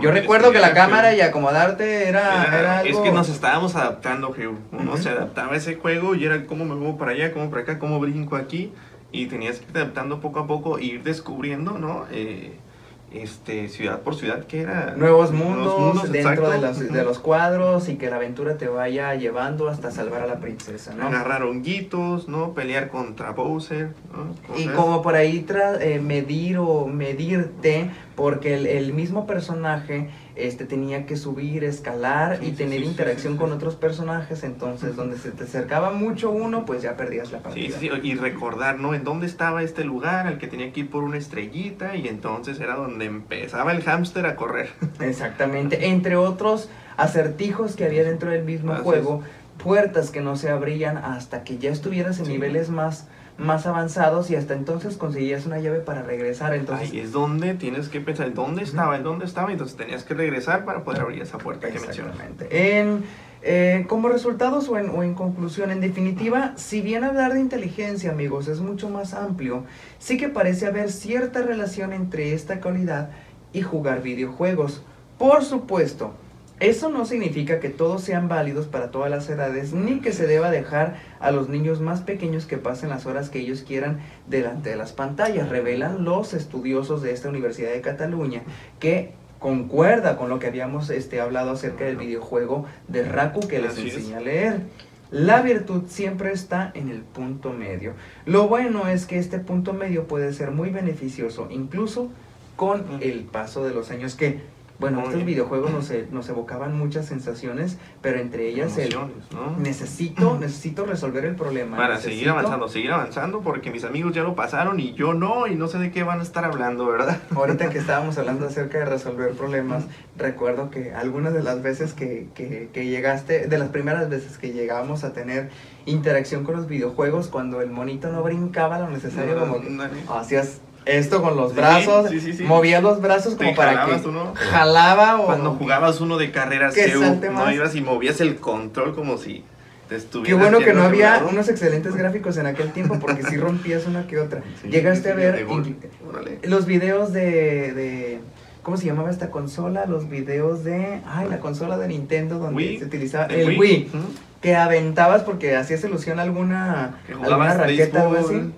Yo recuerdo que la cámara y acomodarte era, Es que nos estábamos adaptando, Uno se adaptaba a ese juego y era cómo me muevo para allá, cómo para acá, cómo brinco aquí y tenías que ir adaptando poco a poco e ir descubriendo, ¿no? Eh, este, ciudad por ciudad, que era... Nuevos mundos, dentro de los, de los, cuadros y que la aventura te vaya llevando hasta salvar a la princesa, ¿no? Agarrar honguitos, ¿no? Pelear contra Bowser, ¿no? Y como por ahí eh, medir o medirte, porque el, el mismo personaje este, tenía que subir, escalar y tener interacción con otros personajes, entonces donde se te acercaba mucho uno, pues ya perdías la partida. y recordar, ¿no? En dónde estaba este lugar al que tenía que ir por una estrellita y entonces era donde empezaba el hámster a correr. Exactamente, entre otros acertijos que había dentro del mismo juego, puertas que no se abrían hasta que ya estuvieras en niveles más más avanzados y hasta entonces conseguías una llave para regresar. Entonces, Ahí es donde tienes que pensar dónde estaba, en dónde estaba, entonces tenías que regresar para poder abrir esa puerta que mencionaste. En, eh, como resultados o en, o en conclusión, en definitiva, si bien hablar de inteligencia, amigos, es mucho más amplio, sí que parece haber cierta relación entre esta calidad y jugar videojuegos. Por supuesto, eso no significa que todos sean válidos para todas las edades, ni que se deba dejar a los niños más pequeños que pasen las horas que ellos quieran delante de las pantallas. Revelan los estudiosos de esta Universidad de Cataluña que concuerda con lo que habíamos este, hablado acerca del videojuego de Raku que les enseña a leer. La virtud siempre está en el punto medio. Lo bueno es que este punto medio puede ser muy beneficioso, incluso con el paso de los años que Bueno, estos videojuegos nos, nos, evocaban muchas sensaciones, pero entre ellas el necesito, necesito resolver el problema. Para seguir avanzando, seguir avanzando, porque mis amigos ya lo pasaron y yo no, y no sé de qué van a estar hablando, ¿verdad? Ahorita que estábamos hablando acerca de resolver problemas, recuerdo que algunas de las veces que, que, que llegaste, de las primeras veces que llegábamos a tener interacción con los videojuegos, cuando el monito no brincaba lo necesario, como hacías esto con los brazos, movías los brazos como para que jalaba o cuando jugabas uno de carreras no ibas y movías el control como si te Qué bueno que no había unos excelentes gráficos en aquel tiempo porque si rompías una que otra. Llegaste a ver los videos de, de ¿cómo se llamaba esta consola? Los videos de, ay, la consola de Nintendo donde se utilizaba el, Wii, que aventabas porque hacías ilusión a alguna, alguna raqueta o algo así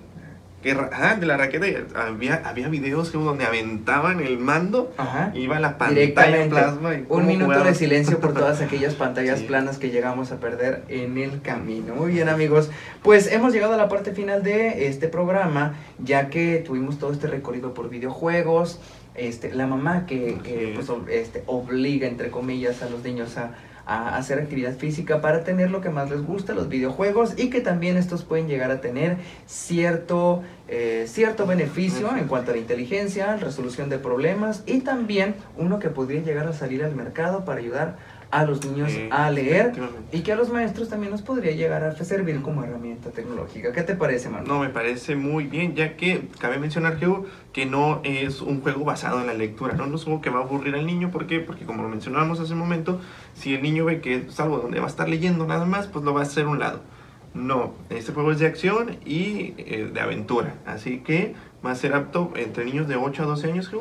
ah, de la raqueta había, había videos donde aventaban el mando, Ajá. iba la pantalla plasma. Un minuto de silencio por todas aquellas pantallas planas que llegamos a perder en el camino. Muy bien amigos, pues hemos llegado a la parte final de este programa, ya que tuvimos todo este recorrido por videojuegos, este, la mamá que, que pues, este, obliga, entre comillas, a los niños a a hacer actividad física para tener lo que más les gusta, los videojuegos, y que también estos pueden llegar a tener cierto, eh, cierto beneficio en cuanto a la inteligencia, resolución de problemas y también uno que podría llegar a salir al mercado para ayudar a los niños a leer y que a los maestros también nos podría llegar a servir como herramienta tecnológica. ¿Qué te parece, Manu? No, me parece muy bien, ya que cabe mencionar que, que no es un juego basado en la lectura, ¿no? no es algo que va a aburrir al niño, ¿por qué? Porque como lo mencionábamos hace un momento, si el niño ve que es algo donde va a estar leyendo nada más, pues lo va a hacer a un lado. No, este juego es de acción y eh, de aventura, así que va a ser apto entre niños de 8 a 12 años, que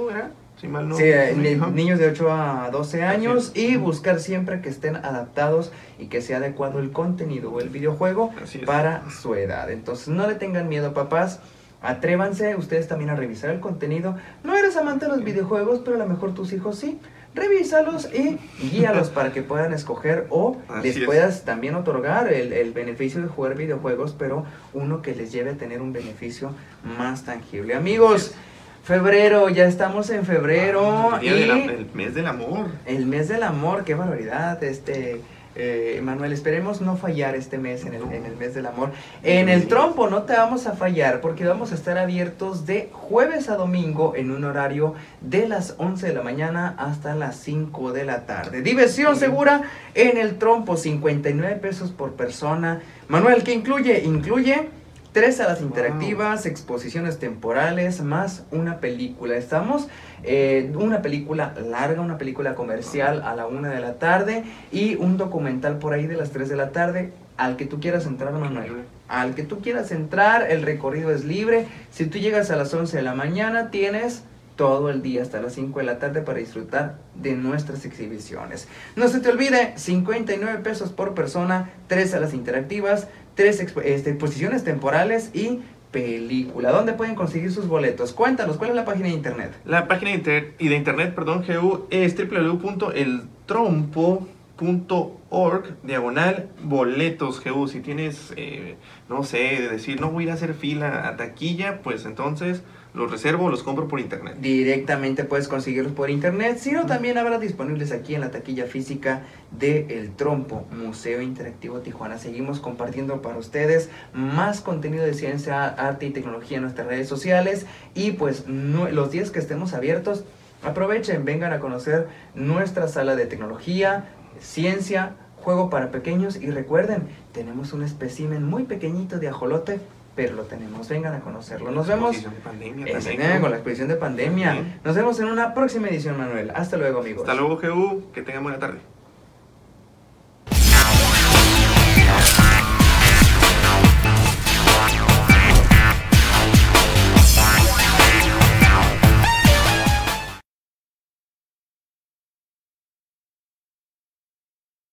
sí, eh, niños de 8 a 12 años y buscar siempre que estén adaptados y que sea adecuado el contenido o el videojuego para su edad. Entonces no le tengan miedo papás, atrévanse ustedes también a revisar el contenido. No eres amante de los videojuegos, pero a lo mejor tus hijos sí. Revísalos y guíalos para que puedan escoger o les puedas también otorgar el, el beneficio de jugar videojuegos, pero uno que les lleve a tener un beneficio más tangible. Amigos, Febrero, ya estamos en febrero. y el mes del amor. El mes del amor, qué barbaridad, este. Eh, Manuel, esperemos no fallar este mes en el, en el, mes del amor. En el trompo no te vamos a fallar porque vamos a estar abiertos de jueves a domingo en un horario de las 11 de la mañana hasta las 5 de la tarde. Diversión segura en el trompo, 59 pesos por persona. Manuel, ¿qué incluye? Incluye tres salas interactivas, exposiciones temporales, más una película. Estamos eh, una película larga, una película comercial a la una de la tarde y un documental por ahí de las 3 de la tarde. Al que tú quieras entrar, Manuel. Al que tú quieras entrar, el recorrido es libre. Si tú llegas a las 11 de la mañana, tienes todo el día hasta las 5 de la tarde para disfrutar de nuestras exhibiciones. No se te olvide, 59 pesos por persona, tres salas interactivas, tres este, exposiciones temporales y película. ¿Dónde pueden conseguir sus boletos? Cuéntanos, ¿cuál es la página de internet? La página de, internet, y de internet, perdón, GU, es www.eltrompo.org, diagonal, boletos, GU. Si tienes, eh, no sé, de decir, no voy a ir a hacer fila a taquilla, pues entonces los reservo los compro por internet. Directamente puedes conseguirlos por internet, sino también habrá disponibles aquí en la taquilla física de El Trompo, Museo Interactivo Tijuana. Seguimos compartiendo para ustedes más contenido de ciencia, arte y tecnología en nuestras redes sociales y pues los días que estemos abiertos, aprovechen, vengan a conocer nuestra sala de tecnología, ciencia, juego para pequeños y recuerden, tenemos un espécimen muy pequeñito de ajolote pero lo tenemos. Vengan a conocerlo. Nos vemos. De pandemia con la exposición de pandemia. Nos vemos en una próxima edición, Manuel. Hasta luego, amigos. Hasta luego, GU. Que tengan buena tarde.